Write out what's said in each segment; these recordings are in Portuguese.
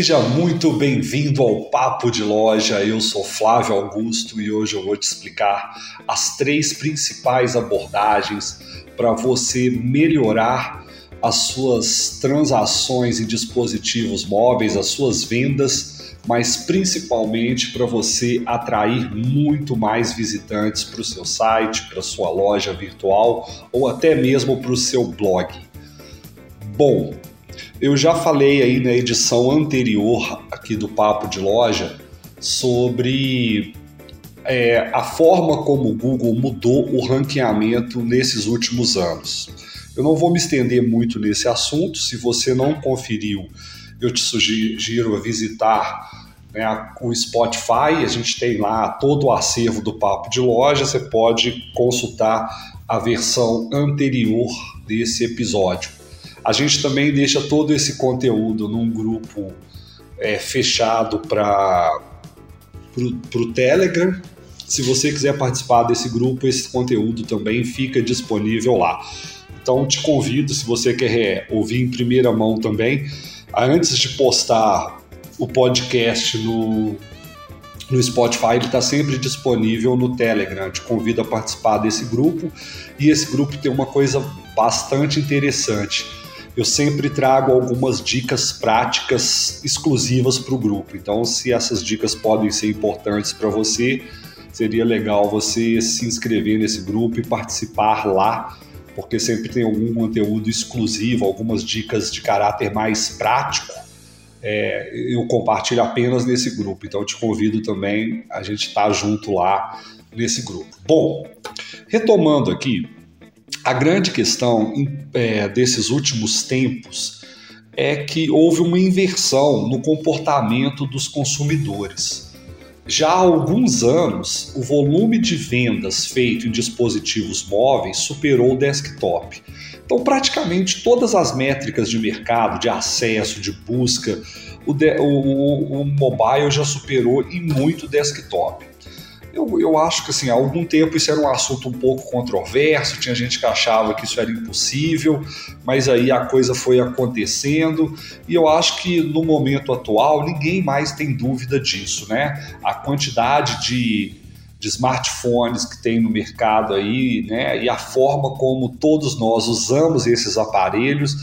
Seja muito bem-vindo ao Papo de Loja. Eu sou Flávio Augusto e hoje eu vou te explicar as três principais abordagens para você melhorar as suas transações em dispositivos móveis, as suas vendas, mas principalmente para você atrair muito mais visitantes para o seu site, para sua loja virtual ou até mesmo para o seu blog. Bom, eu já falei aí na edição anterior aqui do Papo de Loja sobre é, a forma como o Google mudou o ranqueamento nesses últimos anos. Eu não vou me estender muito nesse assunto, se você não conferiu, eu te sugiro visitar né, o Spotify, a gente tem lá todo o acervo do Papo de Loja, você pode consultar a versão anterior desse episódio. A gente também deixa todo esse conteúdo num grupo é, fechado para o Telegram. Se você quiser participar desse grupo, esse conteúdo também fica disponível lá. Então te convido, se você quer ouvir em primeira mão também, antes de postar o podcast no, no Spotify, ele está sempre disponível no Telegram. Te convido a participar desse grupo. E esse grupo tem uma coisa bastante interessante eu sempre trago algumas dicas práticas exclusivas para o grupo. Então, se essas dicas podem ser importantes para você, seria legal você se inscrever nesse grupo e participar lá, porque sempre tem algum conteúdo exclusivo, algumas dicas de caráter mais prático. É, eu compartilho apenas nesse grupo, então te convido também a gente estar tá junto lá nesse grupo. Bom, retomando aqui, a grande questão é, desses últimos tempos é que houve uma inversão no comportamento dos consumidores. Já há alguns anos, o volume de vendas feito em dispositivos móveis superou o desktop. Então, praticamente todas as métricas de mercado, de acesso, de busca, o, de, o, o mobile já superou e muito o desktop. Eu, eu acho que assim, há algum tempo isso era um assunto um pouco controverso, tinha gente que achava que isso era impossível, mas aí a coisa foi acontecendo e eu acho que no momento atual ninguém mais tem dúvida disso, né? A quantidade de, de smartphones que tem no mercado aí, né? E a forma como todos nós usamos esses aparelhos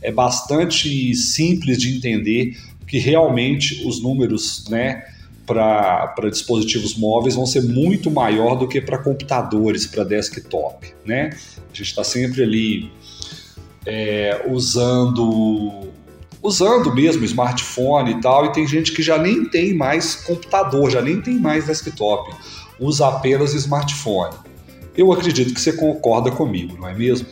é bastante simples de entender que realmente os números, né? Para dispositivos móveis vão ser muito maior do que para computadores, para desktop, né? A gente está sempre ali é, usando usando mesmo smartphone e tal, e tem gente que já nem tem mais computador, já nem tem mais desktop, usa apenas smartphone. Eu acredito que você concorda comigo, não é mesmo?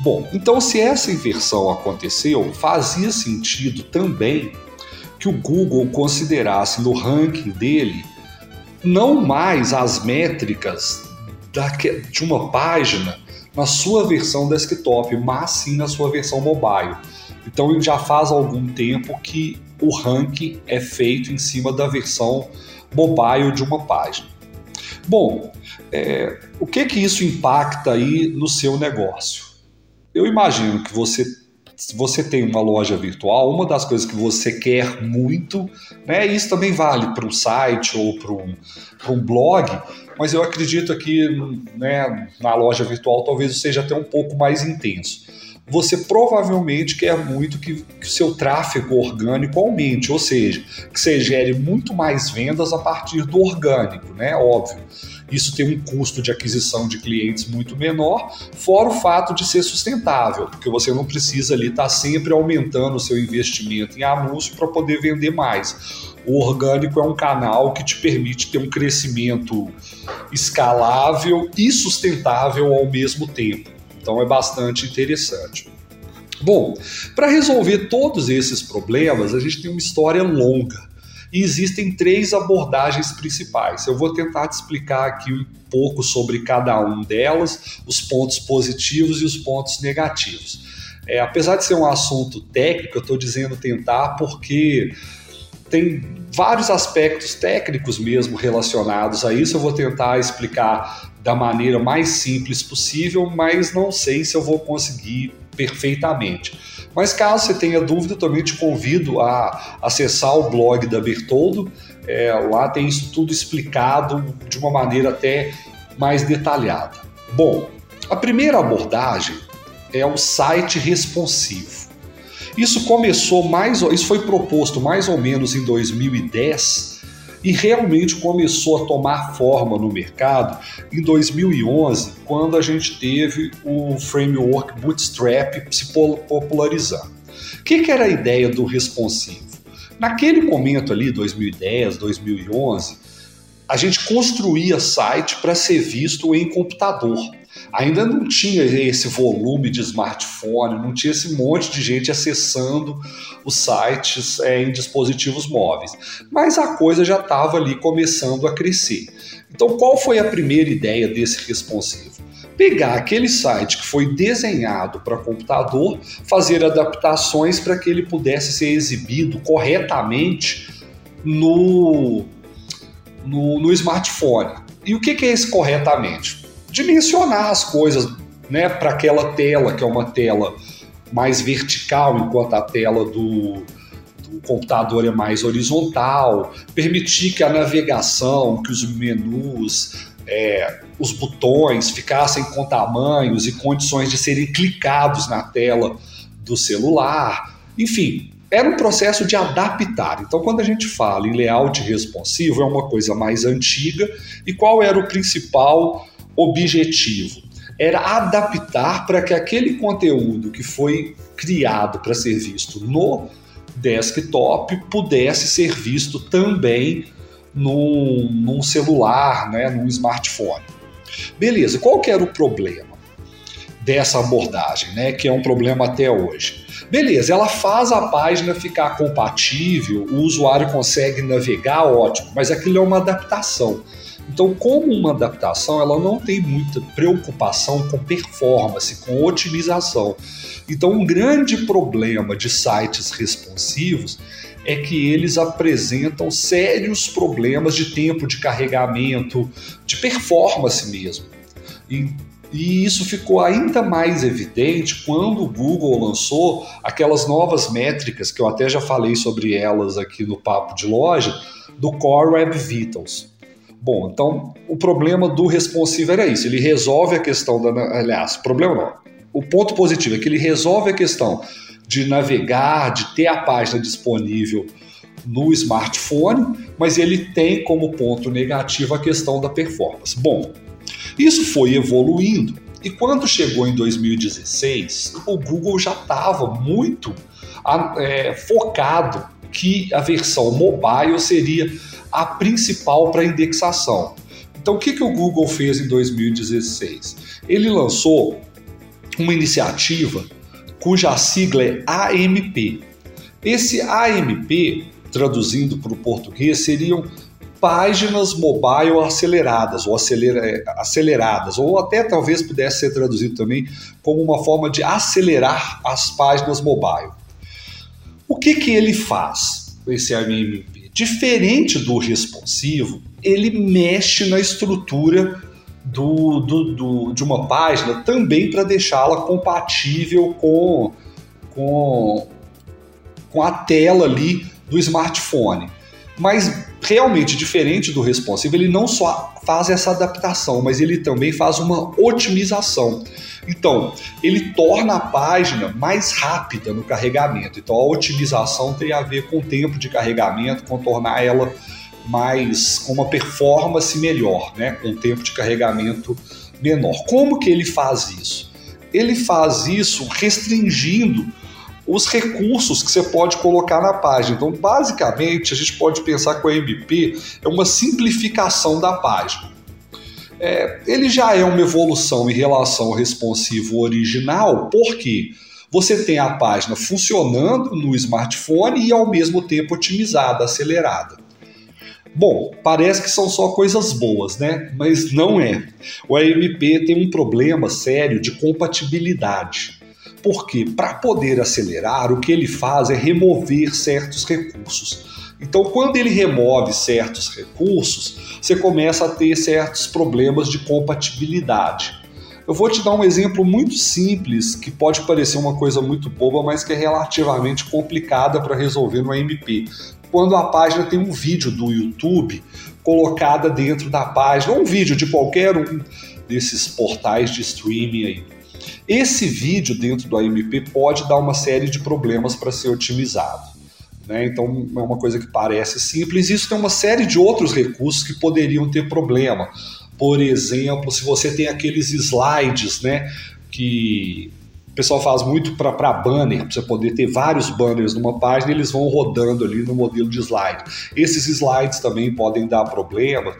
Bom, então se essa inversão aconteceu, fazia sentido também que o Google considerasse no ranking dele não mais as métricas de uma página na sua versão desktop, mas sim na sua versão mobile. Então já faz algum tempo que o ranking é feito em cima da versão mobile de uma página. Bom, é, o que que isso impacta aí no seu negócio? Eu imagino que você se você tem uma loja virtual, uma das coisas que você quer muito, né, isso também vale para um site ou para um, um blog, mas eu acredito que né, na loja virtual talvez seja até um pouco mais intenso. Você provavelmente quer muito que o seu tráfego orgânico aumente, ou seja, que você gere muito mais vendas a partir do orgânico, né? Óbvio. Isso tem um custo de aquisição de clientes muito menor, fora o fato de ser sustentável, porque você não precisa ali estar tá sempre aumentando o seu investimento em anúncio para poder vender mais. O orgânico é um canal que te permite ter um crescimento escalável e sustentável ao mesmo tempo. Então é bastante interessante. Bom, para resolver todos esses problemas, a gente tem uma história longa e existem três abordagens principais. Eu vou tentar te explicar aqui um pouco sobre cada um delas, os pontos positivos e os pontos negativos. É, apesar de ser um assunto técnico, eu estou dizendo tentar porque tem vários aspectos técnicos mesmo relacionados a isso. Eu vou tentar explicar da maneira mais simples possível, mas não sei se eu vou conseguir perfeitamente. Mas caso você tenha dúvida, também te convido a acessar o blog da Bertoldo. É, lá tem isso tudo explicado de uma maneira até mais detalhada. Bom, a primeira abordagem é o site responsivo. Isso começou mais, isso foi proposto mais ou menos em 2010 e realmente começou a tomar forma no mercado em 2011, quando a gente teve o framework Bootstrap se popularizando. O que, que era a ideia do responsivo? Naquele momento ali, 2010, 2011, a gente construía site para ser visto em computador. Ainda não tinha esse volume de smartphone, não tinha esse monte de gente acessando os sites é, em dispositivos móveis. Mas a coisa já estava ali começando a crescer. Então, qual foi a primeira ideia desse responsivo? Pegar aquele site que foi desenhado para computador, fazer adaptações para que ele pudesse ser exibido corretamente no, no, no smartphone. E o que, que é esse corretamente? Dimensionar as coisas né, para aquela tela, que é uma tela mais vertical, enquanto a tela do, do computador é mais horizontal, permitir que a navegação, que os menus, é, os botões ficassem com tamanhos e condições de serem clicados na tela do celular, enfim, era um processo de adaptar. Então, quando a gente fala em layout responsivo, é uma coisa mais antiga. E qual era o principal objetivo era adaptar para que aquele conteúdo que foi criado para ser visto no desktop pudesse ser visto também num, num celular, né, num smartphone. Beleza, qual que era o problema dessa abordagem, né, que é um problema até hoje? Beleza, ela faz a página ficar compatível, o usuário consegue navegar, ótimo, mas aquilo é uma adaptação. Então, como uma adaptação, ela não tem muita preocupação com performance, com otimização. Então, um grande problema de sites responsivos é que eles apresentam sérios problemas de tempo de carregamento, de performance mesmo. E, e isso ficou ainda mais evidente quando o Google lançou aquelas novas métricas, que eu até já falei sobre elas aqui no Papo de Loja, do Core Web Vitals. Bom, então o problema do responsive era isso. Ele resolve a questão da. Aliás, problema não. O ponto positivo é que ele resolve a questão de navegar, de ter a página disponível no smartphone, mas ele tem como ponto negativo a questão da performance. Bom, isso foi evoluindo e quando chegou em 2016, o Google já estava muito é, focado que a versão mobile seria a principal para indexação. Então, o que, que o Google fez em 2016? Ele lançou uma iniciativa cuja sigla é AMP. Esse AMP, traduzindo para o português, seriam páginas mobile aceleradas ou acelera, é, aceleradas, ou até talvez pudesse ser traduzido também como uma forma de acelerar as páginas mobile. O que, que ele faz, esse AMP? Diferente do responsivo, ele mexe na estrutura do, do, do de uma página também para deixá-la compatível com, com, com a tela ali do smartphone. Mas realmente diferente do responsive, ele não só faz essa adaptação, mas ele também faz uma otimização. Então, ele torna a página mais rápida no carregamento. Então, a otimização tem a ver com o tempo de carregamento, com tornar ela mais com uma performance melhor, né? com um tempo de carregamento menor. Como que ele faz isso? Ele faz isso restringindo os recursos que você pode colocar na página. Então, basicamente, a gente pode pensar que o MP é uma simplificação da página. É, ele já é uma evolução em relação ao responsivo original, porque você tem a página funcionando no smartphone e ao mesmo tempo otimizada, acelerada. Bom, parece que são só coisas boas, né? Mas não é. O AMP tem um problema sério de compatibilidade. Porque para poder acelerar, o que ele faz é remover certos recursos. Então, quando ele remove certos recursos, você começa a ter certos problemas de compatibilidade. Eu vou te dar um exemplo muito simples, que pode parecer uma coisa muito boba, mas que é relativamente complicada para resolver no AMP. Quando a página tem um vídeo do YouTube colocada dentro da página, um vídeo de qualquer um desses portais de streaming aí. Esse vídeo dentro do AMP pode dar uma série de problemas para ser otimizado. Né? Então é uma coisa que parece simples. Isso tem uma série de outros recursos que poderiam ter problema. Por exemplo, se você tem aqueles slides, né, que o pessoal faz muito para banner, para você poder ter vários banners numa página, eles vão rodando ali no modelo de slide. Esses slides também podem dar problema.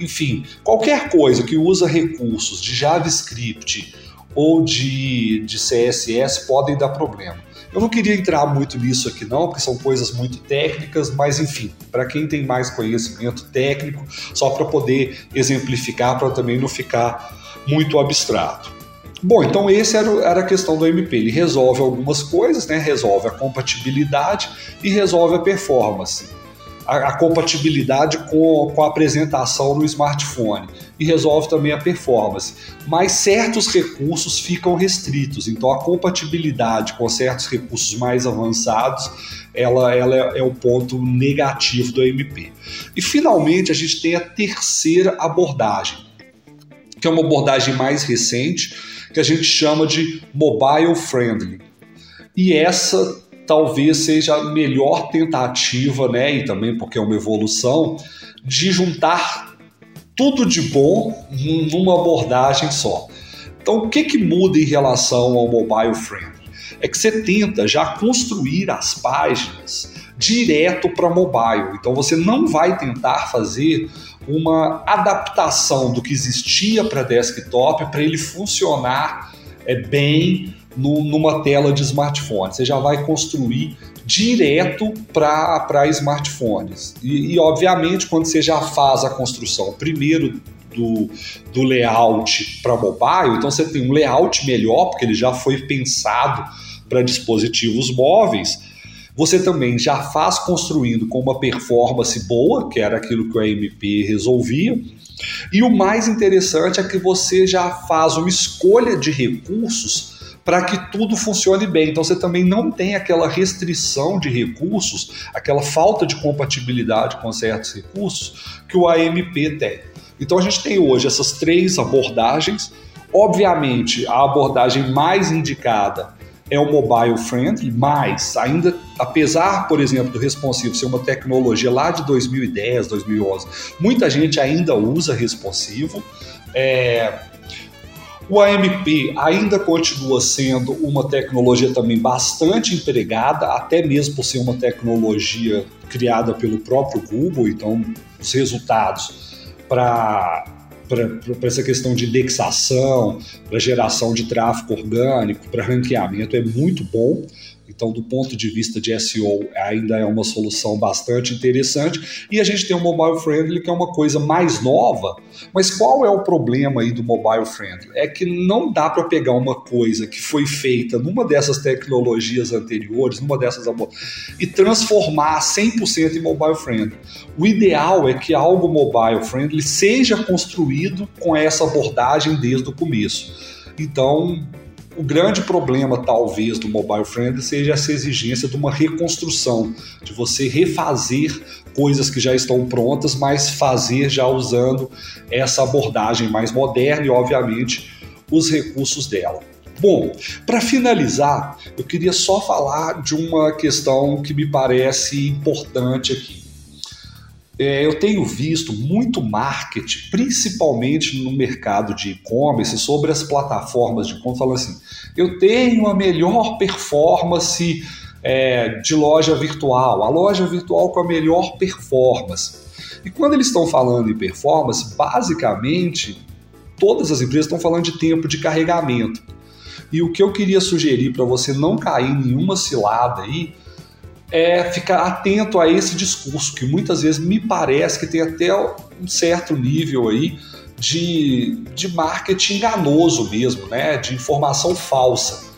Enfim, qualquer coisa que usa recursos de JavaScript ou de, de CSS podem dar problema. Eu não queria entrar muito nisso aqui não, porque são coisas muito técnicas, mas enfim, para quem tem mais conhecimento técnico, só para poder exemplificar, para também não ficar muito abstrato. Bom, então esse era, era a questão do MP. Ele resolve algumas coisas, né? Resolve a compatibilidade e resolve a performance a, a compatibilidade com, com a apresentação no smartphone e resolve também a performance. Mas certos recursos ficam restritos, então a compatibilidade com certos recursos mais avançados ela, ela é, é o ponto negativo do MP. E finalmente a gente tem a terceira abordagem, que é uma abordagem mais recente, que a gente chama de mobile friendly. E essa talvez seja a melhor tentativa, né, e também porque é uma evolução, de juntar tudo de bom numa abordagem só. Então, o que, que muda em relação ao mobile friendly? É que você tenta já construir as páginas direto para mobile. Então, você não vai tentar fazer uma adaptação do que existia para desktop para ele funcionar é, bem no, numa tela de smartphone. Você já vai construir direto para smartphones. E, e, obviamente, quando você já faz a construção primeiro do, do layout para mobile, então você tem um layout melhor, porque ele já foi pensado para dispositivos móveis. Você também já faz construindo com uma performance boa, que era aquilo que o AMP resolvia. E o mais interessante é que você já faz uma escolha de recursos para que tudo funcione bem. Então você também não tem aquela restrição de recursos, aquela falta de compatibilidade com certos recursos que o AMP tem. Então a gente tem hoje essas três abordagens. Obviamente, a abordagem mais indicada é o mobile friendly, mas ainda, apesar, por exemplo, do responsivo ser uma tecnologia lá de 2010, 2011, muita gente ainda usa responsivo. É, o AMP ainda continua sendo uma tecnologia também bastante empregada, até mesmo por ser uma tecnologia criada pelo próprio Google, então os resultados para para essa questão de indexação, para geração de tráfego orgânico, para ranqueamento é muito bom. Então, do ponto de vista de SEO, ainda é uma solução bastante interessante. E a gente tem o mobile friendly, que é uma coisa mais nova. Mas qual é o problema aí do mobile friendly? É que não dá para pegar uma coisa que foi feita numa dessas tecnologias anteriores, numa dessas e transformar 100% em mobile friendly. O ideal é que algo mobile friendly seja construído com essa abordagem desde o começo. Então, o grande problema, talvez, do mobile friendly seja essa exigência de uma reconstrução, de você refazer coisas que já estão prontas, mas fazer já usando essa abordagem mais moderna e, obviamente, os recursos dela. Bom, para finalizar, eu queria só falar de uma questão que me parece importante aqui é, eu tenho visto muito marketing, principalmente no mercado de e-commerce, sobre as plataformas de e-commerce, falando assim: eu tenho a melhor performance é, de loja virtual, a loja virtual com a melhor performance. E quando eles estão falando em performance, basicamente todas as empresas estão falando de tempo de carregamento. E o que eu queria sugerir para você não cair em nenhuma cilada aí é ficar atento a esse discurso, que muitas vezes me parece que tem até um certo nível aí de, de marketing enganoso mesmo, né? de informação falsa.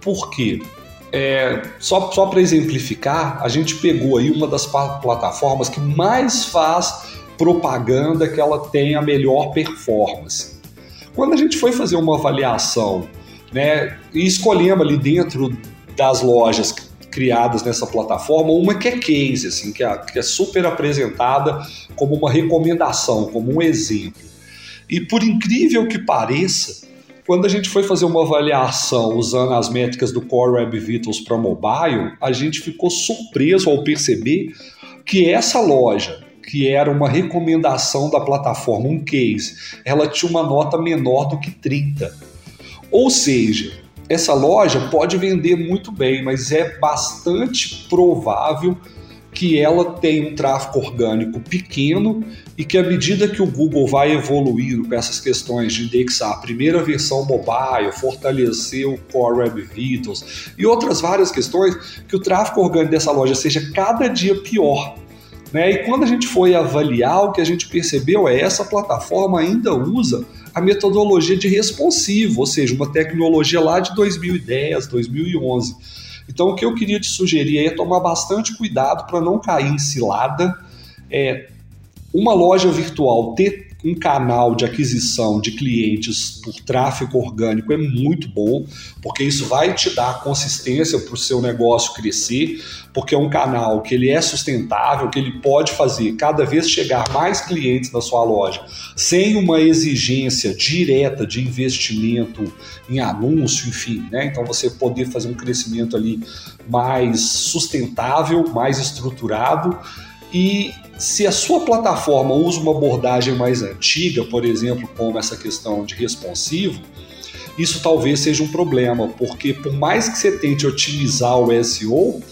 Por quê? é, só, só para exemplificar, a gente pegou aí uma das plataformas que mais faz propaganda que ela tem a melhor performance. Quando a gente foi fazer uma avaliação, né, e escolhemos ali dentro das lojas criadas nessa plataforma, uma que é case, assim, que é, que é super apresentada como uma recomendação, como um exemplo. E por incrível que pareça, quando a gente foi fazer uma avaliação usando as métricas do Core Web Vitals para mobile, a gente ficou surpreso ao perceber que essa loja, que era uma recomendação da plataforma, um case, ela tinha uma nota menor do que 30. Ou seja, essa loja pode vender muito bem, mas é bastante provável que ela tem um tráfego orgânico pequeno e que à medida que o Google vai evoluindo com essas questões de indexar a primeira versão mobile, fortalecer o Core Web Vitals e outras várias questões, que o tráfego orgânico dessa loja seja cada dia pior. Né? E quando a gente foi avaliar, o que a gente percebeu é essa plataforma ainda usa a metodologia de responsivo, ou seja, uma tecnologia lá de 2010, 2011. Então, o que eu queria te sugerir é tomar bastante cuidado para não cair em cilada. É, uma loja virtual ter um canal de aquisição de clientes por tráfego orgânico é muito bom, porque isso vai te dar consistência para o seu negócio crescer, porque é um canal que ele é sustentável, que ele pode fazer cada vez chegar mais clientes na sua loja, sem uma exigência direta de investimento em anúncio, enfim, né? Então você poder fazer um crescimento ali mais sustentável, mais estruturado e se a sua plataforma usa uma abordagem mais antiga, por exemplo, como essa questão de responsivo, isso talvez seja um problema, porque por mais que você tente otimizar o SEO,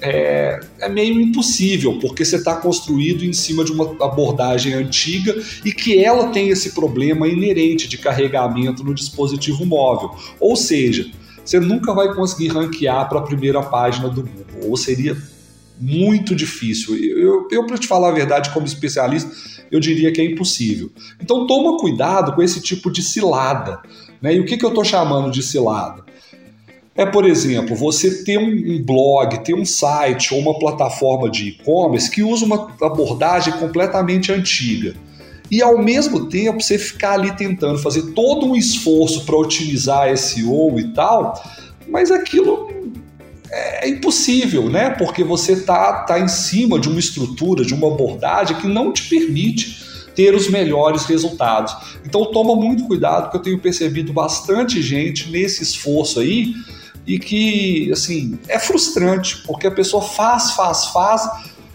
é, é meio impossível, porque você está construído em cima de uma abordagem antiga e que ela tem esse problema inerente de carregamento no dispositivo móvel. Ou seja, você nunca vai conseguir ranquear para a primeira página do Google, ou seria muito difícil. Eu, eu para te falar a verdade, como especialista, eu diria que é impossível. Então toma cuidado com esse tipo de cilada. Né? E o que, que eu estou chamando de cilada? É, por exemplo, você ter um blog, ter um site ou uma plataforma de e-commerce que usa uma abordagem completamente antiga. E ao mesmo tempo você ficar ali tentando fazer todo um esforço para otimizar SEO e tal, mas aquilo é impossível, né? Porque você tá, tá em cima de uma estrutura, de uma abordagem que não te permite ter os melhores resultados. Então toma muito cuidado, porque eu tenho percebido bastante gente nesse esforço aí e que, assim, é frustrante, porque a pessoa faz, faz, faz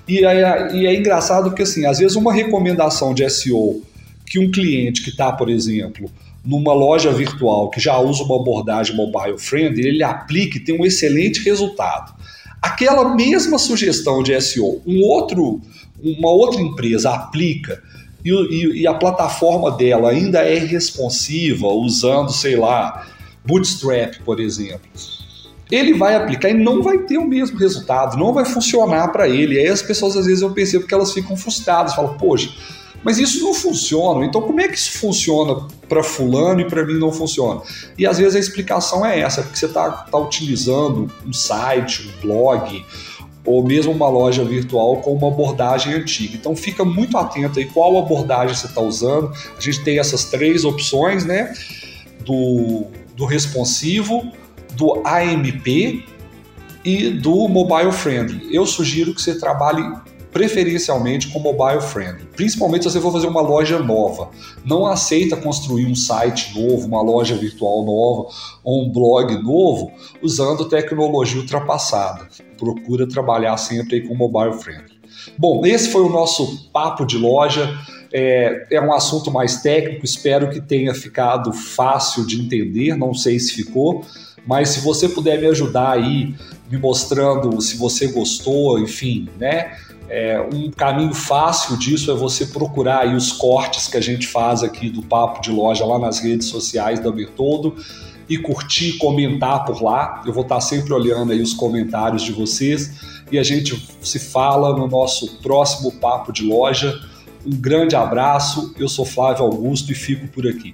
e é, e é engraçado porque, assim, às vezes uma recomendação de SEO que um cliente que está, por exemplo, numa loja virtual que já usa uma abordagem mobile friendly, ele aplica e tem um excelente resultado. Aquela mesma sugestão de SEO, um outro, uma outra empresa aplica e, e, e a plataforma dela ainda é responsiva, usando, sei lá, Bootstrap, por exemplo ele vai aplicar e não vai ter o mesmo resultado, não vai funcionar para ele. Aí as pessoas às vezes eu percebo que elas ficam frustradas, falam, poxa, mas isso não funciona. Então, como é que isso funciona para fulano e para mim não funciona? E às vezes a explicação é essa, porque você está tá utilizando um site, um blog, ou mesmo uma loja virtual com uma abordagem antiga. Então fica muito atento aí qual abordagem você está usando. A gente tem essas três opções, né? Do, do responsivo, do AMP e do mobile friendly. Eu sugiro que você trabalhe preferencialmente com mobile friendly, principalmente se você for fazer uma loja nova. Não aceita construir um site novo, uma loja virtual nova ou um blog novo usando tecnologia ultrapassada. Procura trabalhar sempre com mobile friendly. Bom, esse foi o nosso papo de loja. É, é, um assunto mais técnico, espero que tenha ficado fácil de entender, não sei se ficou, mas se você puder me ajudar aí, me mostrando se você gostou, enfim, né? É, um caminho fácil disso é você procurar aí os cortes que a gente faz aqui do Papo de Loja lá nas redes sociais da Bertoldo e curtir, comentar por lá. Eu vou estar sempre olhando aí os comentários de vocês e a gente se fala no nosso próximo Papo de Loja. Um grande abraço, eu sou Flávio Augusto e fico por aqui.